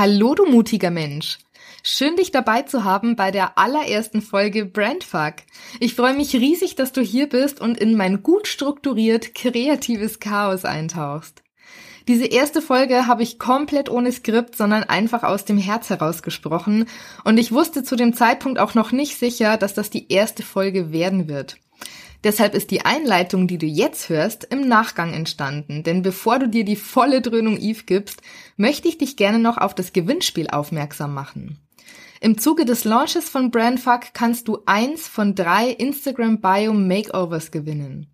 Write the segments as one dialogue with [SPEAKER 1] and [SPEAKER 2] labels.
[SPEAKER 1] Hallo, du mutiger Mensch. Schön, dich dabei zu haben bei der allerersten Folge Brandfuck. Ich freue mich riesig, dass du hier bist und in mein gut strukturiert kreatives Chaos eintauchst. Diese erste Folge habe ich komplett ohne Skript, sondern einfach aus dem Herz herausgesprochen und ich wusste zu dem Zeitpunkt auch noch nicht sicher, dass das die erste Folge werden wird. Deshalb ist die Einleitung, die du jetzt hörst, im Nachgang entstanden. Denn bevor du dir die volle Dröhnung Eve gibst, möchte ich dich gerne noch auf das Gewinnspiel aufmerksam machen. Im Zuge des Launches von Brandfuck kannst du eins von drei Instagram Bio Makeovers gewinnen.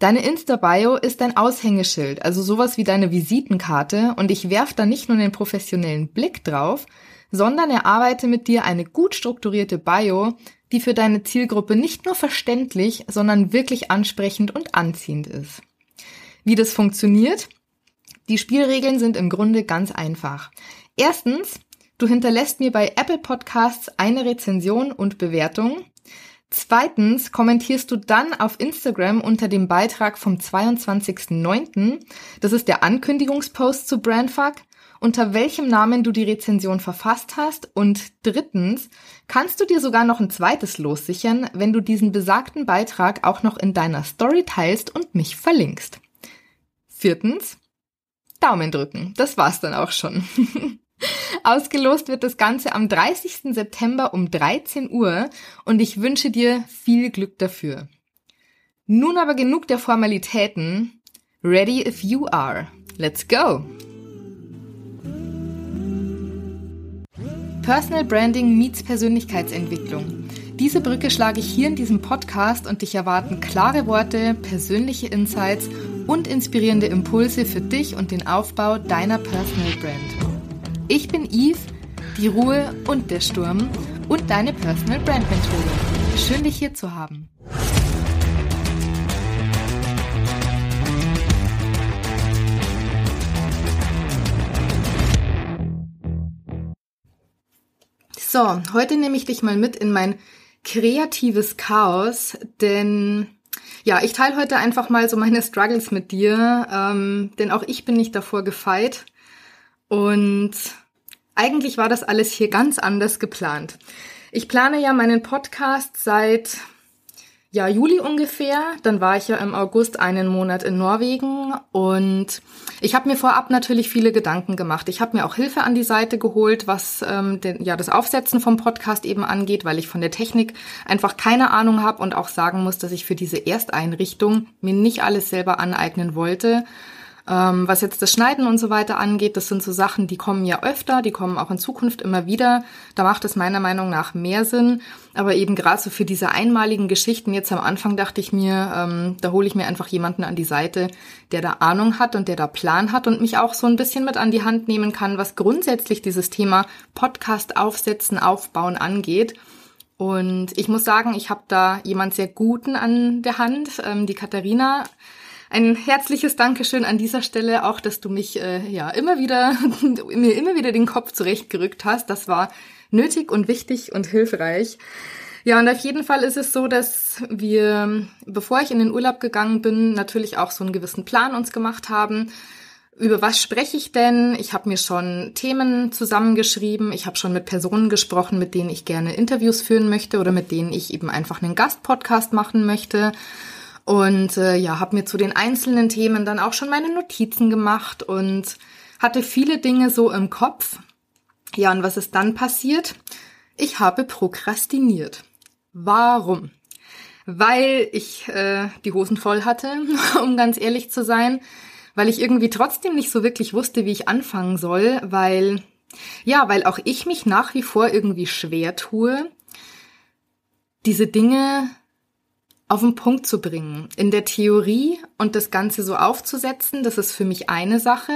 [SPEAKER 1] Deine Insta-Bio ist dein Aushängeschild, also sowas wie deine Visitenkarte und ich werf da nicht nur einen professionellen Blick drauf, sondern erarbeite mit dir eine gut strukturierte Bio, die für deine Zielgruppe nicht nur verständlich, sondern wirklich ansprechend und anziehend ist. Wie das funktioniert? Die Spielregeln sind im Grunde ganz einfach. Erstens, du hinterlässt mir bei Apple Podcasts eine Rezension und Bewertung. Zweitens kommentierst du dann auf Instagram unter dem Beitrag vom 22.09., das ist der Ankündigungspost zu Brandfuck, unter welchem Namen du die Rezension verfasst hast und drittens kannst du dir sogar noch ein zweites Los sichern, wenn du diesen besagten Beitrag auch noch in deiner Story teilst und mich verlinkst. Viertens, Daumen drücken. Das war's dann auch schon. Ausgelost wird das Ganze am 30. September um 13 Uhr und ich wünsche dir viel Glück dafür. Nun aber genug der Formalitäten. Ready if you are. Let's go! Personal Branding meets Persönlichkeitsentwicklung. Diese Brücke schlage ich hier in diesem Podcast und dich erwarten klare Worte, persönliche Insights und inspirierende Impulse für dich und den Aufbau deiner Personal Brand. Ich bin Eve, die Ruhe und der Sturm und deine Personal Brand Mentorin. Schön dich hier zu haben. So, heute nehme ich dich mal mit in mein kreatives Chaos, denn ja, ich teile heute einfach mal so meine Struggles mit dir, ähm, denn auch ich bin nicht davor gefeit und eigentlich war das alles hier ganz anders geplant. Ich plane ja meinen Podcast seit ja, Juli ungefähr. Dann war ich ja im August einen Monat in Norwegen und ich habe mir vorab natürlich viele Gedanken gemacht. Ich habe mir auch Hilfe an die Seite geholt, was ähm, den, ja das Aufsetzen vom Podcast eben angeht, weil ich von der Technik einfach keine Ahnung habe und auch sagen muss, dass ich für diese Ersteinrichtung mir nicht alles selber aneignen wollte ähm, was jetzt das Schneiden und so weiter angeht, das sind so Sachen, die kommen ja öfter, die kommen auch in Zukunft immer wieder. Da macht es meiner Meinung nach mehr Sinn. Aber eben gerade so für diese einmaligen Geschichten, jetzt am Anfang dachte ich mir, ähm, da hole ich mir einfach jemanden an die Seite, der da Ahnung hat und der da Plan hat und mich auch so ein bisschen mit an die Hand nehmen kann, was grundsätzlich dieses Thema Podcast aufsetzen, aufbauen angeht. Und ich muss sagen, ich habe da jemand sehr Guten an der Hand, ähm, die Katharina ein herzliches Dankeschön an dieser Stelle auch, dass du mich äh, ja immer wieder mir immer wieder den Kopf zurechtgerückt hast. Das war nötig und wichtig und hilfreich. Ja, und auf jeden Fall ist es so, dass wir, bevor ich in den Urlaub gegangen bin, natürlich auch so einen gewissen Plan uns gemacht haben. Über was spreche ich denn? Ich habe mir schon Themen zusammengeschrieben. Ich habe schon mit Personen gesprochen, mit denen ich gerne Interviews führen möchte oder mit denen ich eben einfach einen Gastpodcast machen möchte. Und äh, ja, habe mir zu den einzelnen Themen dann auch schon meine Notizen gemacht und hatte viele Dinge so im Kopf. Ja, und was ist dann passiert? Ich habe prokrastiniert. Warum? Weil ich äh, die Hosen voll hatte, um ganz ehrlich zu sein, weil ich irgendwie trotzdem nicht so wirklich wusste, wie ich anfangen soll, weil ja, weil auch ich mich nach wie vor irgendwie schwer tue, diese Dinge auf den Punkt zu bringen. In der Theorie und das Ganze so aufzusetzen, das ist für mich eine Sache.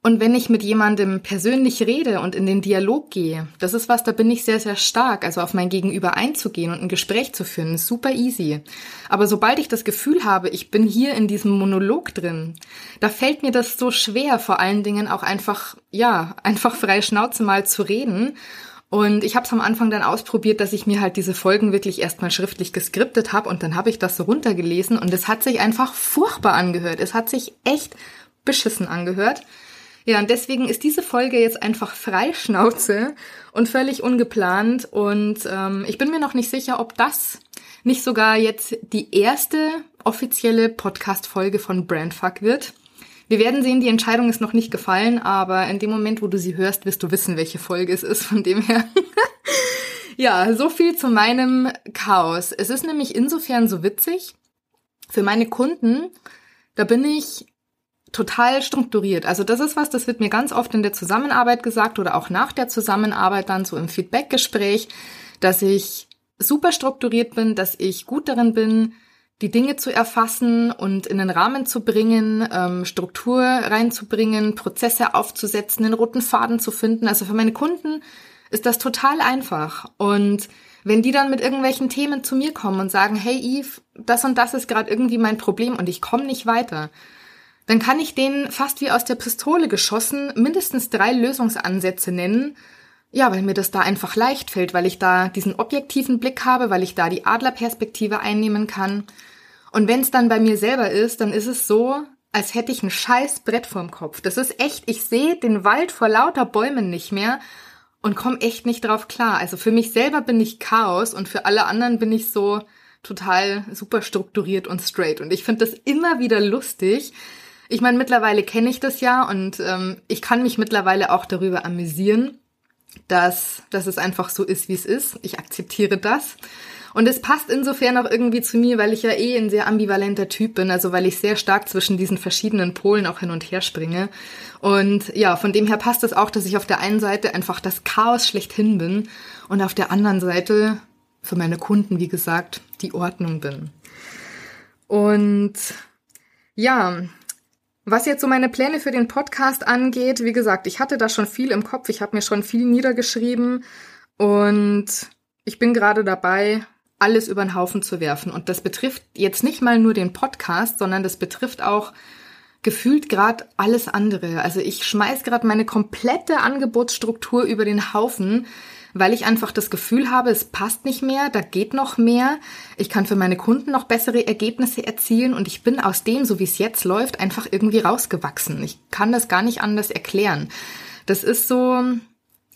[SPEAKER 1] Und wenn ich mit jemandem persönlich rede und in den Dialog gehe, das ist was, da bin ich sehr, sehr stark. Also auf mein Gegenüber einzugehen und ein Gespräch zu führen, ist super easy. Aber sobald ich das Gefühl habe, ich bin hier in diesem Monolog drin, da fällt mir das so schwer, vor allen Dingen auch einfach, ja, einfach frei Schnauze mal zu reden und ich habe es am Anfang dann ausprobiert, dass ich mir halt diese Folgen wirklich erstmal schriftlich geskriptet habe und dann habe ich das so runtergelesen und es hat sich einfach furchtbar angehört. Es hat sich echt beschissen angehört. Ja, und deswegen ist diese Folge jetzt einfach Freischnauze und völlig ungeplant. Und ähm, ich bin mir noch nicht sicher, ob das nicht sogar jetzt die erste offizielle Podcast-Folge von Brandfuck wird. Wir werden sehen, die Entscheidung ist noch nicht gefallen, aber in dem Moment, wo du sie hörst, wirst du wissen, welche Folge es ist, von dem her. ja, so viel zu meinem Chaos. Es ist nämlich insofern so witzig. Für meine Kunden, da bin ich total strukturiert. Also das ist was, das wird mir ganz oft in der Zusammenarbeit gesagt oder auch nach der Zusammenarbeit dann so im Feedbackgespräch, dass ich super strukturiert bin, dass ich gut darin bin, die Dinge zu erfassen und in den Rahmen zu bringen, ähm, Struktur reinzubringen, Prozesse aufzusetzen, den roten Faden zu finden. Also für meine Kunden ist das total einfach. Und wenn die dann mit irgendwelchen Themen zu mir kommen und sagen, hey Yves, das und das ist gerade irgendwie mein Problem und ich komme nicht weiter, dann kann ich denen fast wie aus der Pistole geschossen mindestens drei Lösungsansätze nennen. Ja, weil mir das da einfach leicht fällt, weil ich da diesen objektiven Blick habe, weil ich da die Adlerperspektive einnehmen kann. Und wenn es dann bei mir selber ist, dann ist es so, als hätte ich ein scheiß Brett vorm Kopf. Das ist echt, ich sehe den Wald vor lauter Bäumen nicht mehr und komme echt nicht drauf klar. Also für mich selber bin ich Chaos und für alle anderen bin ich so total super strukturiert und straight. Und ich finde das immer wieder lustig, ich meine, mittlerweile kenne ich das ja und ähm, ich kann mich mittlerweile auch darüber amüsieren, dass, dass es einfach so ist, wie es ist. Ich akzeptiere das. Und es passt insofern auch irgendwie zu mir, weil ich ja eh ein sehr ambivalenter Typ bin, also weil ich sehr stark zwischen diesen verschiedenen Polen auch hin und her springe. Und ja, von dem her passt es auch, dass ich auf der einen Seite einfach das Chaos schlechthin bin und auf der anderen Seite für meine Kunden, wie gesagt, die Ordnung bin. Und ja, was jetzt so meine Pläne für den Podcast angeht, wie gesagt, ich hatte da schon viel im Kopf, ich habe mir schon viel niedergeschrieben und ich bin gerade dabei, alles über den Haufen zu werfen. Und das betrifft jetzt nicht mal nur den Podcast, sondern das betrifft auch gefühlt gerade alles andere. Also ich schmeiß gerade meine komplette Angebotsstruktur über den Haufen, weil ich einfach das Gefühl habe, es passt nicht mehr, da geht noch mehr, ich kann für meine Kunden noch bessere Ergebnisse erzielen und ich bin aus dem, so wie es jetzt läuft, einfach irgendwie rausgewachsen. Ich kann das gar nicht anders erklären. Das ist so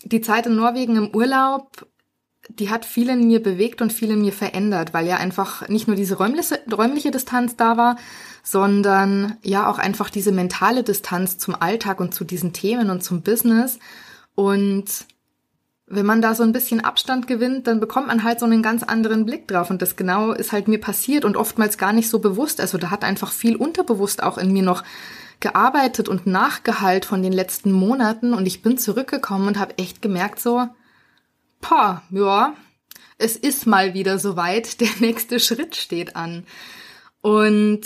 [SPEAKER 1] die Zeit in Norwegen im Urlaub, die hat viel in mir bewegt und viel in mir verändert, weil ja einfach nicht nur diese räumliche, räumliche Distanz da war, sondern ja auch einfach diese mentale Distanz zum Alltag und zu diesen Themen und zum Business. Und wenn man da so ein bisschen Abstand gewinnt, dann bekommt man halt so einen ganz anderen Blick drauf. Und das genau ist halt mir passiert und oftmals gar nicht so bewusst. Also da hat einfach viel unterbewusst auch in mir noch gearbeitet und nachgehalt von den letzten Monaten. Und ich bin zurückgekommen und habe echt gemerkt so, boah, ja, es ist mal wieder soweit. Der nächste Schritt steht an. Und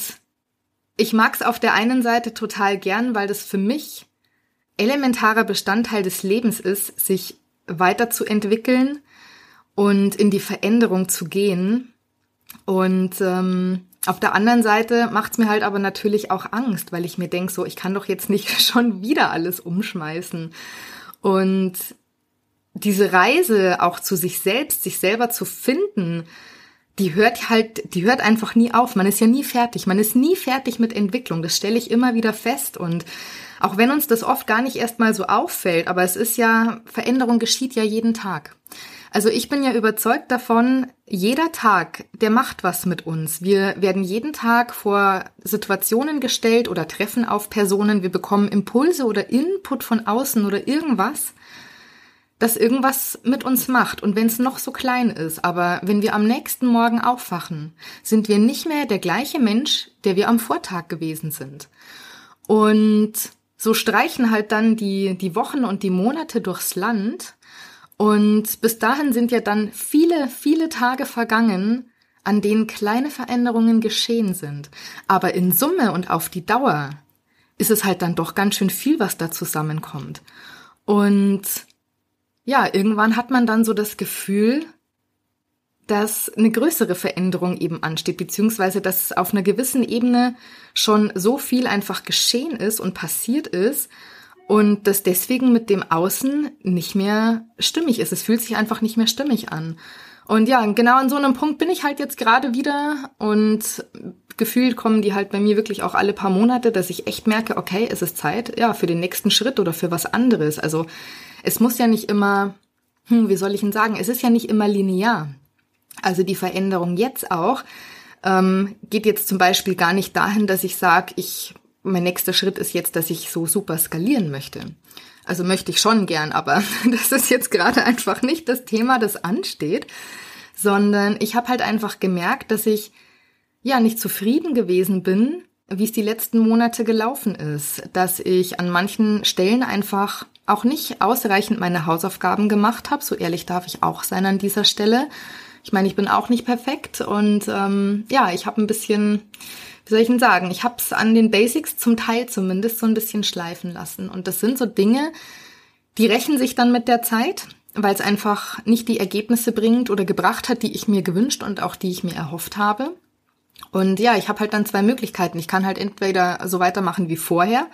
[SPEAKER 1] ich mag es auf der einen Seite total gern, weil das für mich elementarer Bestandteil des Lebens ist, sich weiterzuentwickeln und in die Veränderung zu gehen. Und ähm, auf der anderen Seite macht's mir halt aber natürlich auch Angst, weil ich mir denk so, ich kann doch jetzt nicht schon wieder alles umschmeißen. Und diese Reise auch zu sich selbst, sich selber zu finden, die hört halt, die hört einfach nie auf. Man ist ja nie fertig. Man ist nie fertig mit Entwicklung. Das stelle ich immer wieder fest. Und auch wenn uns das oft gar nicht erst mal so auffällt, aber es ist ja, Veränderung geschieht ja jeden Tag. Also ich bin ja überzeugt davon, jeder Tag, der macht was mit uns. Wir werden jeden Tag vor Situationen gestellt oder treffen auf Personen. Wir bekommen Impulse oder Input von außen oder irgendwas, das irgendwas mit uns macht. Und wenn es noch so klein ist, aber wenn wir am nächsten Morgen aufwachen, sind wir nicht mehr der gleiche Mensch, der wir am Vortag gewesen sind. Und so streichen halt dann die, die Wochen und die Monate durchs Land. Und bis dahin sind ja dann viele, viele Tage vergangen, an denen kleine Veränderungen geschehen sind. Aber in Summe und auf die Dauer ist es halt dann doch ganz schön viel, was da zusammenkommt. Und ja, irgendwann hat man dann so das Gefühl, dass eine größere Veränderung eben ansteht, beziehungsweise dass auf einer gewissen Ebene schon so viel einfach geschehen ist und passiert ist und dass deswegen mit dem Außen nicht mehr stimmig ist. Es fühlt sich einfach nicht mehr stimmig an. Und ja, genau an so einem Punkt bin ich halt jetzt gerade wieder und gefühlt kommen die halt bei mir wirklich auch alle paar Monate, dass ich echt merke, okay, es ist Zeit, ja, für den nächsten Schritt oder für was anderes. Also es muss ja nicht immer, hm, wie soll ich denn sagen, es ist ja nicht immer linear. Also die Veränderung jetzt auch ähm, geht jetzt zum Beispiel gar nicht dahin, dass ich sage, ich mein nächster Schritt ist jetzt, dass ich so super skalieren möchte. Also möchte ich schon gern, aber das ist jetzt gerade einfach nicht das Thema, das ansteht, sondern ich habe halt einfach gemerkt, dass ich ja nicht zufrieden gewesen bin, wie es die letzten Monate gelaufen ist, dass ich an manchen Stellen einfach auch nicht ausreichend meine Hausaufgaben gemacht habe, so ehrlich darf ich auch sein an dieser Stelle. Ich meine, ich bin auch nicht perfekt und ähm, ja, ich habe ein bisschen wie soll ich denn sagen, ich habe es an den Basics zum Teil zumindest so ein bisschen schleifen lassen. Und das sind so Dinge, die rächen sich dann mit der Zeit, weil es einfach nicht die Ergebnisse bringt oder gebracht hat, die ich mir gewünscht und auch die ich mir erhofft habe. Und ja, ich habe halt dann zwei Möglichkeiten. Ich kann halt entweder so weitermachen wie vorher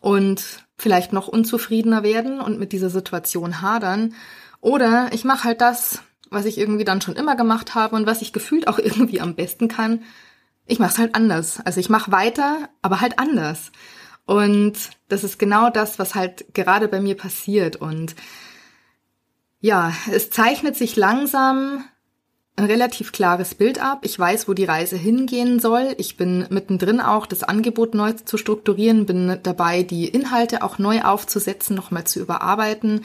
[SPEAKER 1] und vielleicht noch unzufriedener werden und mit dieser Situation hadern. Oder ich mache halt das, was ich irgendwie dann schon immer gemacht habe und was ich gefühlt auch irgendwie am besten kann, ich mache es halt anders. Also ich mache weiter, aber halt anders. Und das ist genau das, was halt gerade bei mir passiert. Und ja, es zeichnet sich langsam ein relativ klares Bild ab. Ich weiß, wo die Reise hingehen soll. Ich bin mittendrin auch, das Angebot neu zu strukturieren, bin dabei, die Inhalte auch neu aufzusetzen, nochmal zu überarbeiten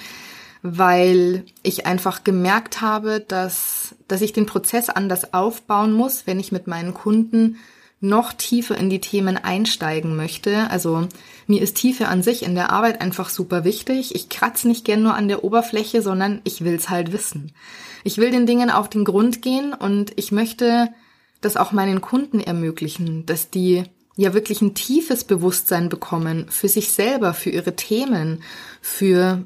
[SPEAKER 1] weil ich einfach gemerkt habe, dass, dass ich den Prozess anders aufbauen muss, wenn ich mit meinen Kunden noch tiefer in die Themen einsteigen möchte. Also mir ist Tiefe an sich in der Arbeit einfach super wichtig. Ich kratze nicht gern nur an der Oberfläche, sondern ich will's halt wissen. Ich will den Dingen auf den Grund gehen und ich möchte das auch meinen Kunden ermöglichen, dass die ja wirklich ein tiefes Bewusstsein bekommen für sich selber, für ihre Themen, für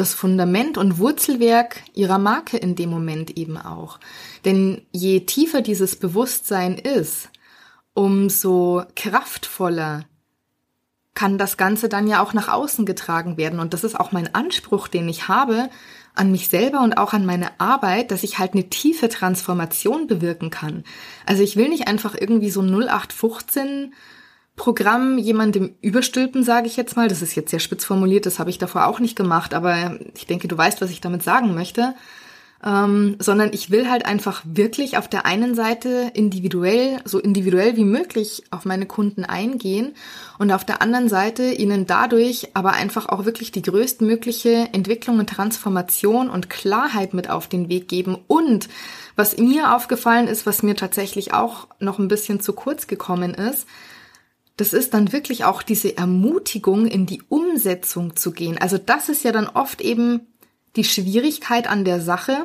[SPEAKER 1] das Fundament und Wurzelwerk ihrer Marke in dem Moment eben auch. Denn je tiefer dieses Bewusstsein ist, umso kraftvoller kann das Ganze dann ja auch nach außen getragen werden. Und das ist auch mein Anspruch, den ich habe an mich selber und auch an meine Arbeit, dass ich halt eine tiefe Transformation bewirken kann. Also ich will nicht einfach irgendwie so 0815 Programm jemandem überstülpen, sage ich jetzt mal. Das ist jetzt sehr spitz formuliert, das habe ich davor auch nicht gemacht, aber ich denke, du weißt, was ich damit sagen möchte. Ähm, sondern ich will halt einfach wirklich auf der einen Seite individuell, so individuell wie möglich auf meine Kunden eingehen und auf der anderen Seite ihnen dadurch aber einfach auch wirklich die größtmögliche Entwicklung und Transformation und Klarheit mit auf den Weg geben. Und was mir aufgefallen ist, was mir tatsächlich auch noch ein bisschen zu kurz gekommen ist, das ist dann wirklich auch diese Ermutigung, in die Umsetzung zu gehen. Also das ist ja dann oft eben die Schwierigkeit an der Sache,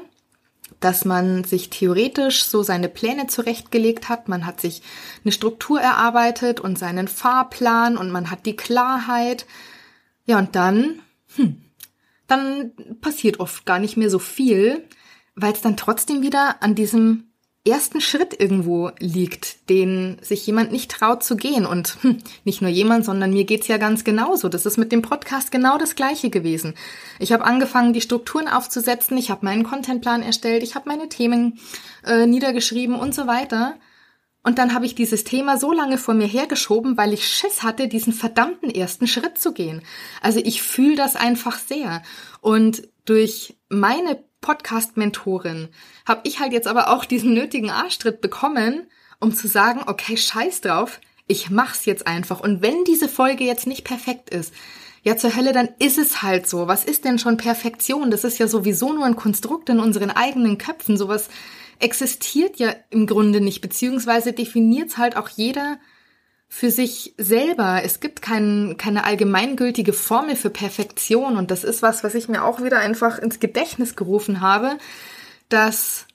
[SPEAKER 1] dass man sich theoretisch so seine Pläne zurechtgelegt hat, man hat sich eine Struktur erarbeitet und seinen Fahrplan und man hat die Klarheit. Ja, und dann, hm, dann passiert oft gar nicht mehr so viel, weil es dann trotzdem wieder an diesem ersten Schritt irgendwo liegt, den sich jemand nicht traut zu gehen. Und hm, nicht nur jemand, sondern mir geht's ja ganz genauso. Das ist mit dem Podcast genau das gleiche gewesen. Ich habe angefangen, die Strukturen aufzusetzen, ich habe meinen Contentplan erstellt, ich habe meine Themen äh, niedergeschrieben und so weiter. Und dann habe ich dieses Thema so lange vor mir hergeschoben, weil ich Schiss hatte, diesen verdammten ersten Schritt zu gehen. Also ich fühle das einfach sehr. Und durch meine Podcast-Mentorin habe ich halt jetzt aber auch diesen nötigen Arschtritt bekommen, um zu sagen, okay, scheiß drauf, ich mach's jetzt einfach. Und wenn diese Folge jetzt nicht perfekt ist, ja zur Hölle, dann ist es halt so. Was ist denn schon Perfektion? Das ist ja sowieso nur ein Konstrukt in unseren eigenen Köpfen. Sowas existiert ja im Grunde nicht, beziehungsweise definiert's halt auch jeder für sich selber. Es gibt kein, keine allgemeingültige Formel für Perfektion und das ist was, was ich mir auch wieder einfach ins Gedächtnis gerufen habe, dass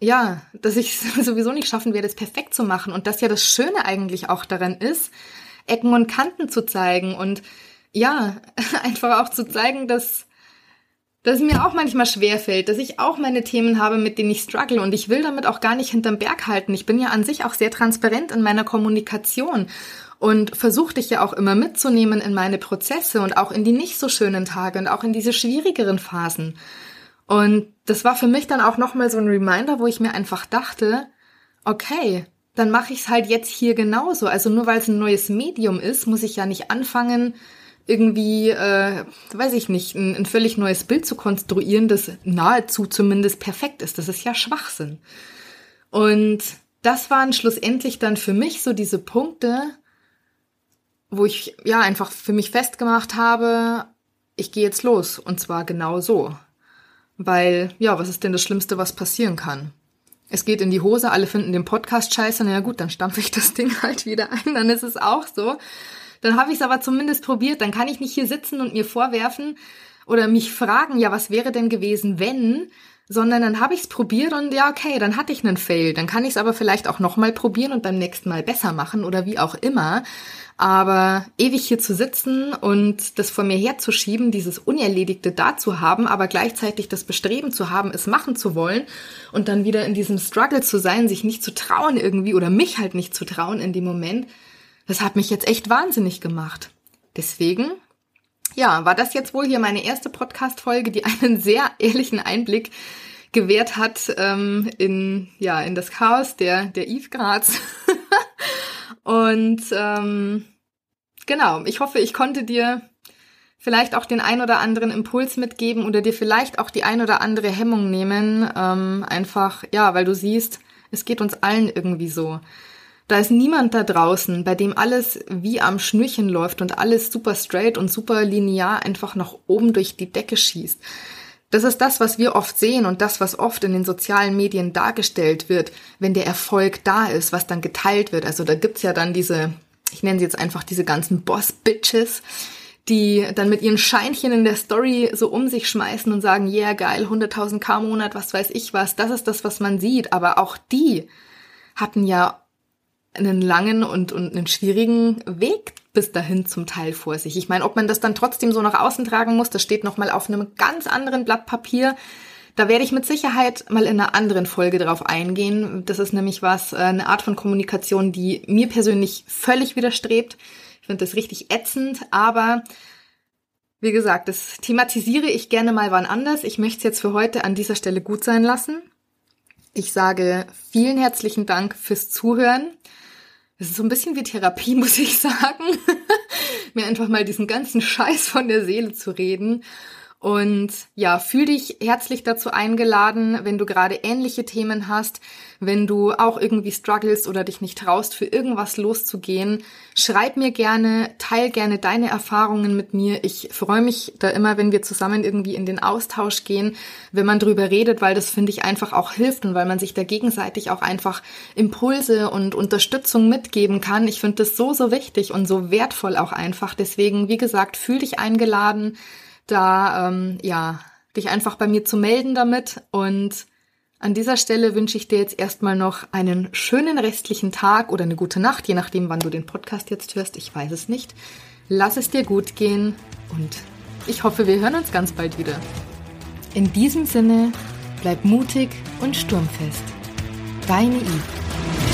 [SPEAKER 1] ja, dass ich sowieso nicht schaffen werde, es perfekt zu machen und dass ja das Schöne eigentlich auch daran ist, Ecken und Kanten zu zeigen und ja, einfach auch zu zeigen, dass dass es mir auch manchmal schwer fällt, dass ich auch meine Themen habe, mit denen ich struggle und ich will damit auch gar nicht hinterm Berg halten. Ich bin ja an sich auch sehr transparent in meiner Kommunikation und versuche dich ja auch immer mitzunehmen in meine Prozesse und auch in die nicht so schönen Tage und auch in diese schwierigeren Phasen. Und das war für mich dann auch nochmal so ein Reminder, wo ich mir einfach dachte, okay, dann mache ich es halt jetzt hier genauso. Also nur weil es ein neues Medium ist, muss ich ja nicht anfangen, irgendwie, äh, weiß ich nicht, ein, ein völlig neues Bild zu konstruieren, das nahezu zumindest perfekt ist. Das ist ja Schwachsinn. Und das waren schlussendlich dann für mich so diese Punkte, wo ich ja einfach für mich festgemacht habe, ich gehe jetzt los und zwar genau so. Weil, ja, was ist denn das Schlimmste, was passieren kann? Es geht in die Hose, alle finden den Podcast scheiße, na ja gut, dann stampfe ich das Ding halt wieder ein, dann ist es auch so. Dann habe ich es aber zumindest probiert, dann kann ich nicht hier sitzen und mir vorwerfen oder mich fragen, ja, was wäre denn gewesen, wenn, sondern dann habe ich es probiert und ja, okay, dann hatte ich einen Fail. Dann kann ich es aber vielleicht auch nochmal probieren und beim nächsten Mal besser machen oder wie auch immer. Aber ewig hier zu sitzen und das vor mir herzuschieben, dieses Unerledigte da zu haben, aber gleichzeitig das Bestreben zu haben, es machen zu wollen und dann wieder in diesem Struggle zu sein, sich nicht zu trauen irgendwie oder mich halt nicht zu trauen in dem Moment, das hat mich jetzt echt wahnsinnig gemacht. Deswegen, ja, war das jetzt wohl hier meine erste Podcast-Folge, die einen sehr ehrlichen Einblick gewährt hat ähm, in ja in das Chaos der der Eve Graz Und ähm, genau, ich hoffe, ich konnte dir vielleicht auch den ein oder anderen Impuls mitgeben oder dir vielleicht auch die ein oder andere Hemmung nehmen. Ähm, einfach, ja, weil du siehst, es geht uns allen irgendwie so. Da ist niemand da draußen, bei dem alles wie am Schnürchen läuft und alles super straight und super linear einfach nach oben durch die Decke schießt. Das ist das, was wir oft sehen und das, was oft in den sozialen Medien dargestellt wird, wenn der Erfolg da ist, was dann geteilt wird. Also da gibt's ja dann diese, ich nenne sie jetzt einfach diese ganzen Boss-Bitches, die dann mit ihren Scheinchen in der Story so um sich schmeißen und sagen, yeah, geil, 100.000 K Monat, was weiß ich was. Das ist das, was man sieht. Aber auch die hatten ja einen langen und, und einen schwierigen Weg bis dahin zum Teil vor sich. Ich meine, ob man das dann trotzdem so nach außen tragen muss, das steht nochmal auf einem ganz anderen Blatt Papier. Da werde ich mit Sicherheit mal in einer anderen Folge drauf eingehen. Das ist nämlich was, äh, eine Art von Kommunikation, die mir persönlich völlig widerstrebt. Ich finde das richtig ätzend, aber wie gesagt, das thematisiere ich gerne mal wann anders. Ich möchte es jetzt für heute an dieser Stelle gut sein lassen. Ich sage vielen herzlichen Dank fürs Zuhören. Es ist so ein bisschen wie Therapie, muss ich sagen, mir einfach mal diesen ganzen Scheiß von der Seele zu reden und ja, fühl dich herzlich dazu eingeladen, wenn du gerade ähnliche Themen hast, wenn du auch irgendwie struggles oder dich nicht traust, für irgendwas loszugehen. Schreib mir gerne, teil gerne deine Erfahrungen mit mir. Ich freue mich da immer, wenn wir zusammen irgendwie in den Austausch gehen, wenn man drüber redet, weil das finde ich einfach auch hilft und weil man sich da gegenseitig auch einfach Impulse und Unterstützung mitgeben kann. Ich finde das so, so wichtig und so wertvoll auch einfach. Deswegen, wie gesagt, fühl dich eingeladen da ähm, ja dich einfach bei mir zu melden damit. Und an dieser Stelle wünsche ich dir jetzt erstmal noch einen schönen restlichen Tag oder eine gute Nacht, je nachdem, wann du den Podcast jetzt hörst. Ich weiß es nicht. Lass es dir gut gehen und ich hoffe, wir hören uns ganz bald wieder. In diesem Sinne, bleib mutig und sturmfest. Deine Yves.